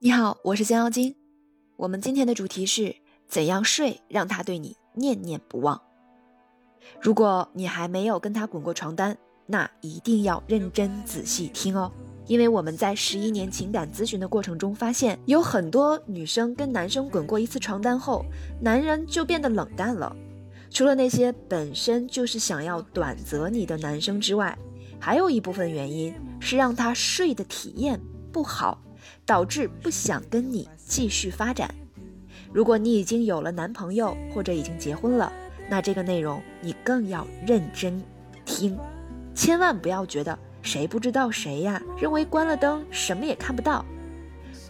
你好，我是江妖精。我们今天的主题是怎样睡让他对你念念不忘。如果你还没有跟他滚过床单，那一定要认真仔细听哦。因为我们在十一年情感咨询的过程中发现，有很多女生跟男生滚过一次床单后，男人就变得冷淡了。除了那些本身就是想要短择你的男生之外，还有一部分原因是让他睡的体验不好。导致不想跟你继续发展。如果你已经有了男朋友或者已经结婚了，那这个内容你更要认真听，千万不要觉得谁不知道谁呀，认为关了灯什么也看不到。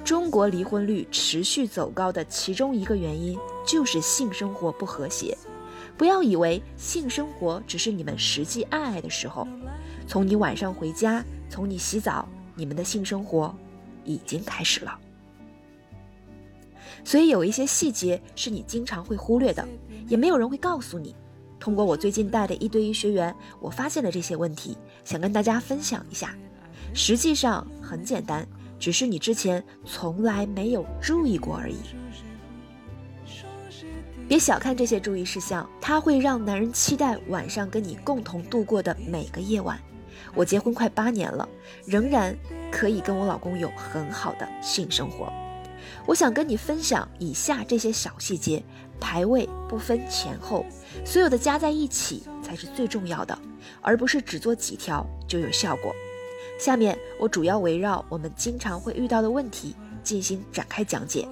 中国离婚率持续走高的其中一个原因就是性生活不和谐。不要以为性生活只是你们实际爱爱的时候，从你晚上回家，从你洗澡，你们的性生活。已经开始了，所以有一些细节是你经常会忽略的，也没有人会告诉你。通过我最近带的一对一学员，我发现了这些问题，想跟大家分享一下。实际上很简单，只是你之前从来没有注意过而已。别小看这些注意事项，它会让男人期待晚上跟你共同度过的每个夜晚。我结婚快八年了，仍然可以跟我老公有很好的性生活。我想跟你分享以下这些小细节，排位不分前后，所有的加在一起才是最重要的，而不是只做几条就有效果。下面我主要围绕我们经常会遇到的问题进行展开讲解。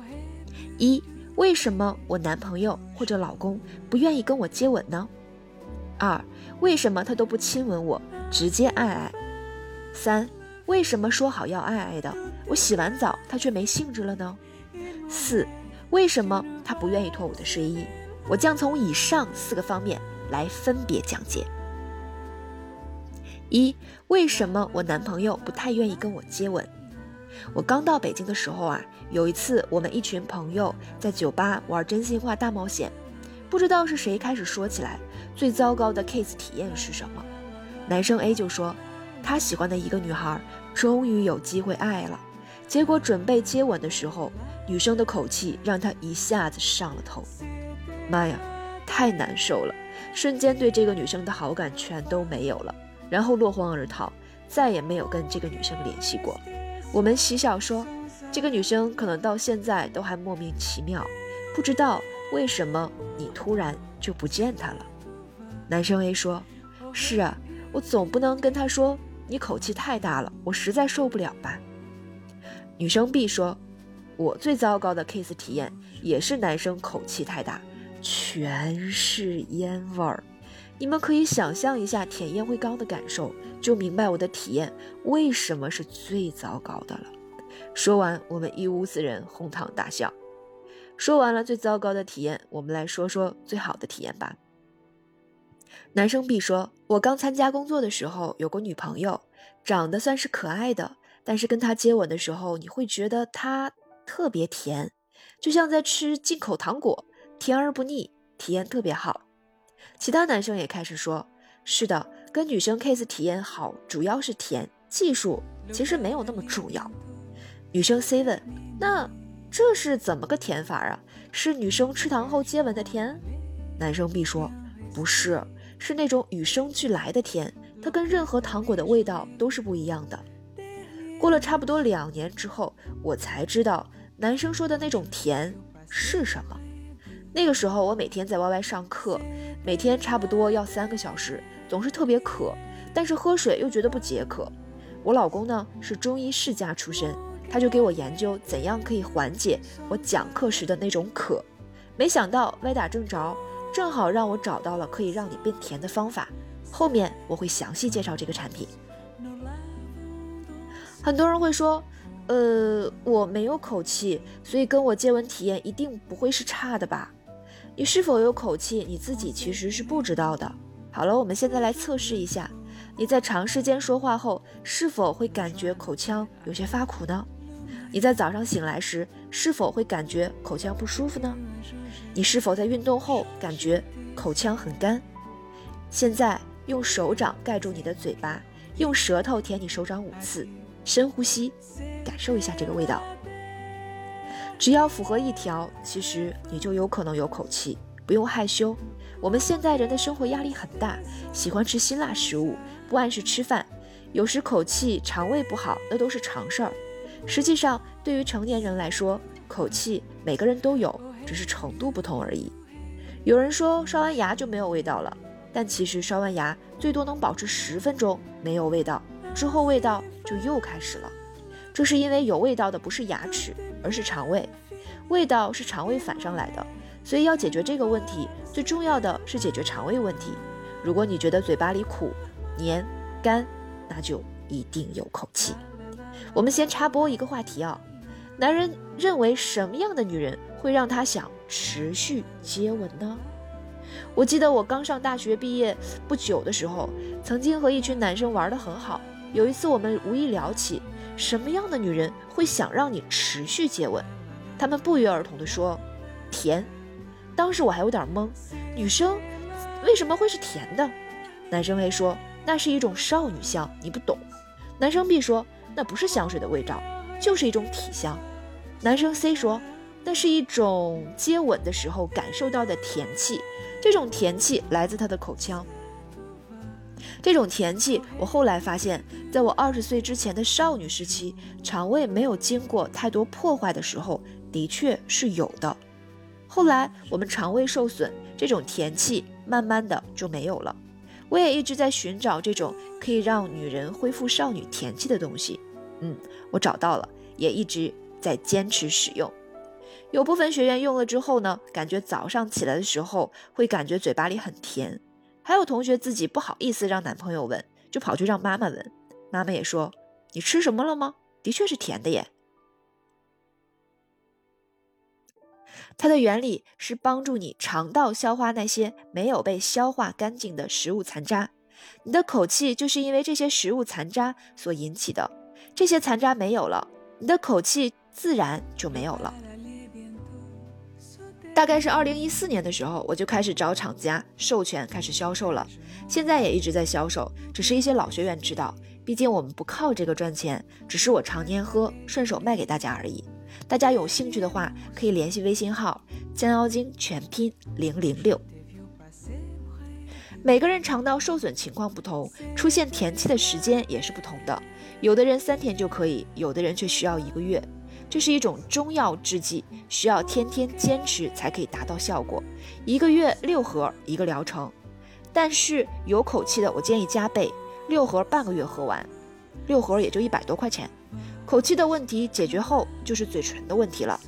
一、为什么我男朋友或者老公不愿意跟我接吻呢？二、为什么他都不亲吻我？直接爱爱。三，为什么说好要爱爱的，我洗完澡他却没兴致了呢？四，为什么他不愿意脱我的睡衣？我将从以上四个方面来分别讲解。一，为什么我男朋友不太愿意跟我接吻？我刚到北京的时候啊，有一次我们一群朋友在酒吧玩真心话大冒险，不知道是谁开始说起来，最糟糕的 case 体验是什么？男生 A 就说，他喜欢的一个女孩终于有机会爱了，结果准备接吻的时候，女生的口气让他一下子上了头。妈呀，太难受了，瞬间对这个女生的好感全都没有了，然后落荒而逃，再也没有跟这个女生联系过。我们嬉笑说，这个女生可能到现在都还莫名其妙，不知道为什么你突然就不见她了。男生 A 说，是啊。我总不能跟他说你口气太大了，我实在受不了吧。女生 B 说，我最糟糕的 kiss 体验也是男生口气太大，全是烟味儿。你们可以想象一下舔烟灰缸的感受，就明白我的体验为什么是最糟糕的了。说完，我们一屋子人哄堂大笑。说完了最糟糕的体验，我们来说说最好的体验吧。男生 B 说：“我刚参加工作的时候有个女朋友，长得算是可爱的，但是跟她接吻的时候，你会觉得她特别甜，就像在吃进口糖果，甜而不腻，体验特别好。”其他男生也开始说：“是的，跟女生 kiss 体验好，主要是甜，技术其实没有那么重要。”女生 C 问：“那这是怎么个甜法啊？是女生吃糖后接吻的甜？”男生 B 说：“不是。”是那种与生俱来的甜，它跟任何糖果的味道都是不一样的。过了差不多两年之后，我才知道男生说的那种甜是什么。那个时候我每天在 YY 上课，每天差不多要三个小时，总是特别渴，但是喝水又觉得不解渴。我老公呢是中医世家出身，他就给我研究怎样可以缓解我讲课时的那种渴。没想到歪打正着。正好让我找到了可以让你变甜的方法，后面我会详细介绍这个产品。很多人会说，呃，我没有口气，所以跟我接吻体验一定不会是差的吧？你是否有口气，你自己其实是不知道的。好了，我们现在来测试一下，你在长时间说话后，是否会感觉口腔有些发苦呢？你在早上醒来时，是否会感觉口腔不舒服呢？你是否在运动后感觉口腔很干？现在用手掌盖住你的嘴巴，用舌头舔你手掌五次，深呼吸，感受一下这个味道。只要符合一条，其实你就有可能有口气，不用害羞。我们现代人的生活压力很大，喜欢吃辛辣食物，不按时吃饭，有时口气、肠胃不好，那都是常事儿。实际上，对于成年人来说，口气每个人都有，只是程度不同而已。有人说刷完牙就没有味道了，但其实刷完牙最多能保持十分钟没有味道，之后味道就又开始了。这是因为有味道的不是牙齿，而是肠胃，味道是肠胃反上来的。所以要解决这个问题，最重要的是解决肠胃问题。如果你觉得嘴巴里苦、黏、干，那就一定有口气。我们先插播一个话题啊，男人认为什么样的女人会让他想持续接吻呢？我记得我刚上大学毕业不久的时候，曾经和一群男生玩得很好。有一次我们无意聊起，什么样的女人会想让你持续接吻？他们不约而同地说，甜。当时我还有点懵，女生为什么会是甜的？男生 A 说那是一种少女香，你不懂。男生 B 说那不是香水的味道，就是一种体香。男生 C 说那是一种接吻的时候感受到的甜气，这种甜气来自他的口腔。这种甜气，我后来发现，在我二十岁之前的少女时期，肠胃没有经过太多破坏的时候，的确是有的。后来我们肠胃受损，这种甜气慢慢的就没有了。我也一直在寻找这种可以让女人恢复少女甜气的东西。嗯，我找到了，也一直在坚持使用。有部分学员用了之后呢，感觉早上起来的时候会感觉嘴巴里很甜。还有同学自己不好意思让男朋友闻，就跑去让妈妈闻。妈妈也说：“你吃什么了吗？的确是甜的耶。”它的原理是帮助你肠道消化那些没有被消化干净的食物残渣，你的口气就是因为这些食物残渣所引起的。这些残渣没有了，你的口气自然就没有了。大概是二零一四年的时候，我就开始找厂家授权开始销售了，现在也一直在销售，只是一些老学员知道，毕竟我们不靠这个赚钱，只是我常年喝，顺手卖给大家而已。大家有兴趣的话，可以联系微信号“江妖精”全拼零零六。每个人肠道受损情况不同，出现甜气的时间也是不同的。有的人三天就可以，有的人却需要一个月。这是一种中药制剂，需要天天坚持才可以达到效果。一个月六盒一个疗程，但是有口气的，我建议加倍，六盒半个月喝完，六盒也就一百多块钱。口气的问题解决后，就是嘴唇的问题了。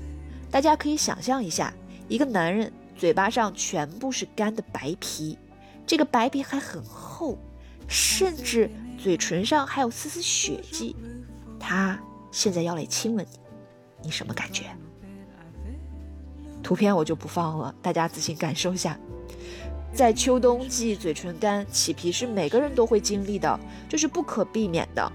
大家可以想象一下，一个男人嘴巴上全部是干的白皮，这个白皮还很厚，甚至嘴唇上还有丝丝血迹。他现在要来亲吻你，你什么感觉？图片我就不放了，大家自行感受一下。在秋冬季，嘴唇干起皮是每个人都会经历的，这是不可避免的。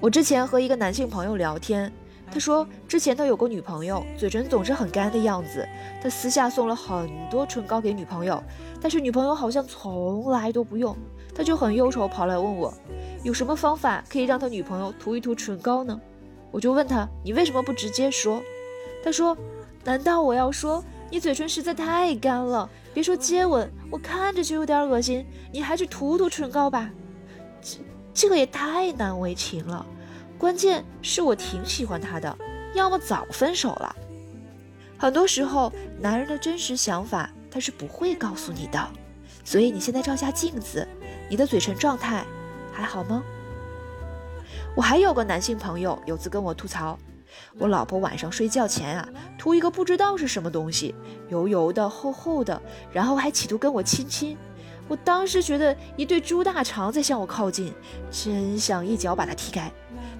我之前和一个男性朋友聊天，他说之前他有个女朋友，嘴唇总是很干的样子。他私下送了很多唇膏给女朋友，但是女朋友好像从来都不用。他就很忧愁，跑来问我有什么方法可以让他女朋友涂一涂唇膏呢？我就问他你为什么不直接说？他说难道我要说你嘴唇实在太干了，别说接吻，我看着就有点恶心，你还是涂涂唇膏吧。这这个也太难为情了，关键是我挺喜欢他的，要么早分手了。很多时候，男人的真实想法他是不会告诉你的，所以你现在照下镜子，你的嘴唇状态还好吗？我还有个男性朋友，有次跟我吐槽，我老婆晚上睡觉前啊，涂一个不知道是什么东西，油油的、厚厚的，然后还企图跟我亲亲。我当时觉得一对猪大肠在向我靠近，真想一脚把他踢开，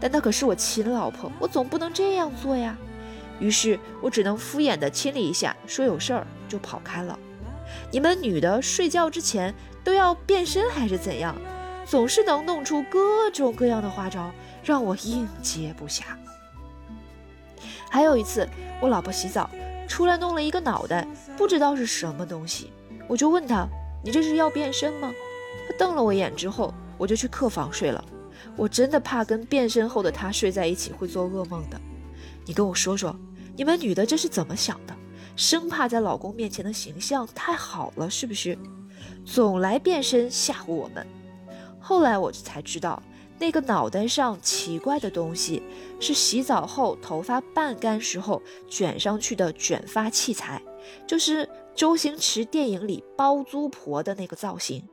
但那可是我亲老婆，我总不能这样做呀。于是我只能敷衍的亲了一下，说有事儿就跑开了。你们女的睡觉之前都要变身还是怎样？总是能弄出各种各样的花招，让我应接不暇。还有一次，我老婆洗澡出来弄了一个脑袋，不知道是什么东西，我就问她。你这是要变身吗？她瞪了我一眼之后，我就去客房睡了。我真的怕跟变身后的她睡在一起会做噩梦的。你跟我说说，你们女的这是怎么想的？生怕在老公面前的形象太好了，是不是？总来变身吓唬我们。后来我才知道，那个脑袋上奇怪的东西是洗澡后头发半干时候卷上去的卷发器材，就是周星驰电影里包租婆的那个造型，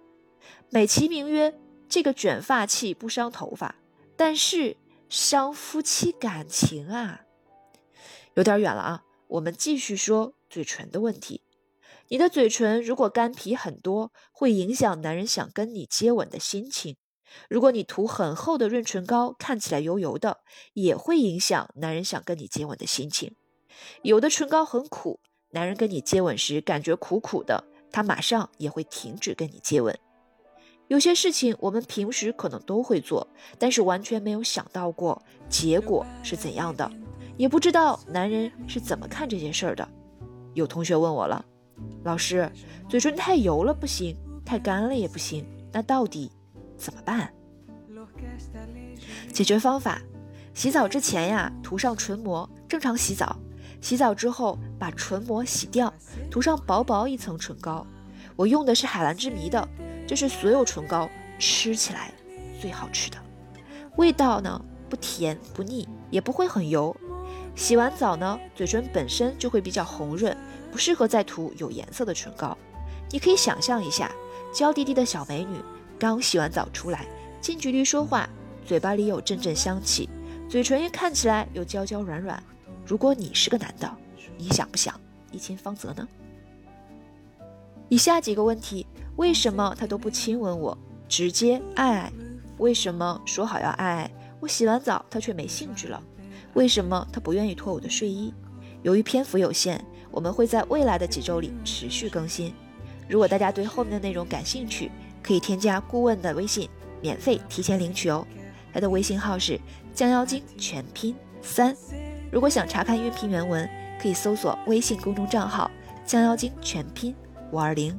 美其名曰这个卷发器不伤头发，但是伤夫妻感情啊，有点远了啊。我们继续说嘴唇的问题。你的嘴唇如果干皮很多，会影响男人想跟你接吻的心情；如果你涂很厚的润唇膏，看起来油油的，也会影响男人想跟你接吻的心情。有的唇膏很苦，男人跟你接吻时感觉苦苦的，他马上也会停止跟你接吻。有些事情我们平时可能都会做，但是完全没有想到过结果是怎样的，也不知道男人是怎么看这件事儿的。有同学问我了。老师，嘴唇太油了不行，太干了也不行，那到底怎么办？解决方法：洗澡之前呀，涂上唇膜，正常洗澡；洗澡之后把唇膜洗掉，涂上薄薄一层唇膏。我用的是海蓝之谜的，这是所有唇膏吃起来最好吃的，味道呢不甜不腻，也不会很油。洗完澡呢，嘴唇本身就会比较红润。不适合再涂有颜色的唇膏。你可以想象一下，娇滴滴的小美女刚洗完澡出来，近距离说话，嘴巴里有阵阵香气，嘴唇也看起来又娇娇软软。如果你是个男的，你想不想一亲芳泽呢？以下几个问题：为什么他都不亲吻我，直接爱爱？为什么说好要爱爱，我洗完澡他却没兴趣了？为什么他不愿意脱我的睡衣？由于篇幅有限。我们会在未来的几周里持续更新。如果大家对后面的内容感兴趣，可以添加顾问的微信，免费提前领取哦。他的微信号是降妖精全拼三。如果想查看音频原文，可以搜索微信公众账号降妖精全拼五二零。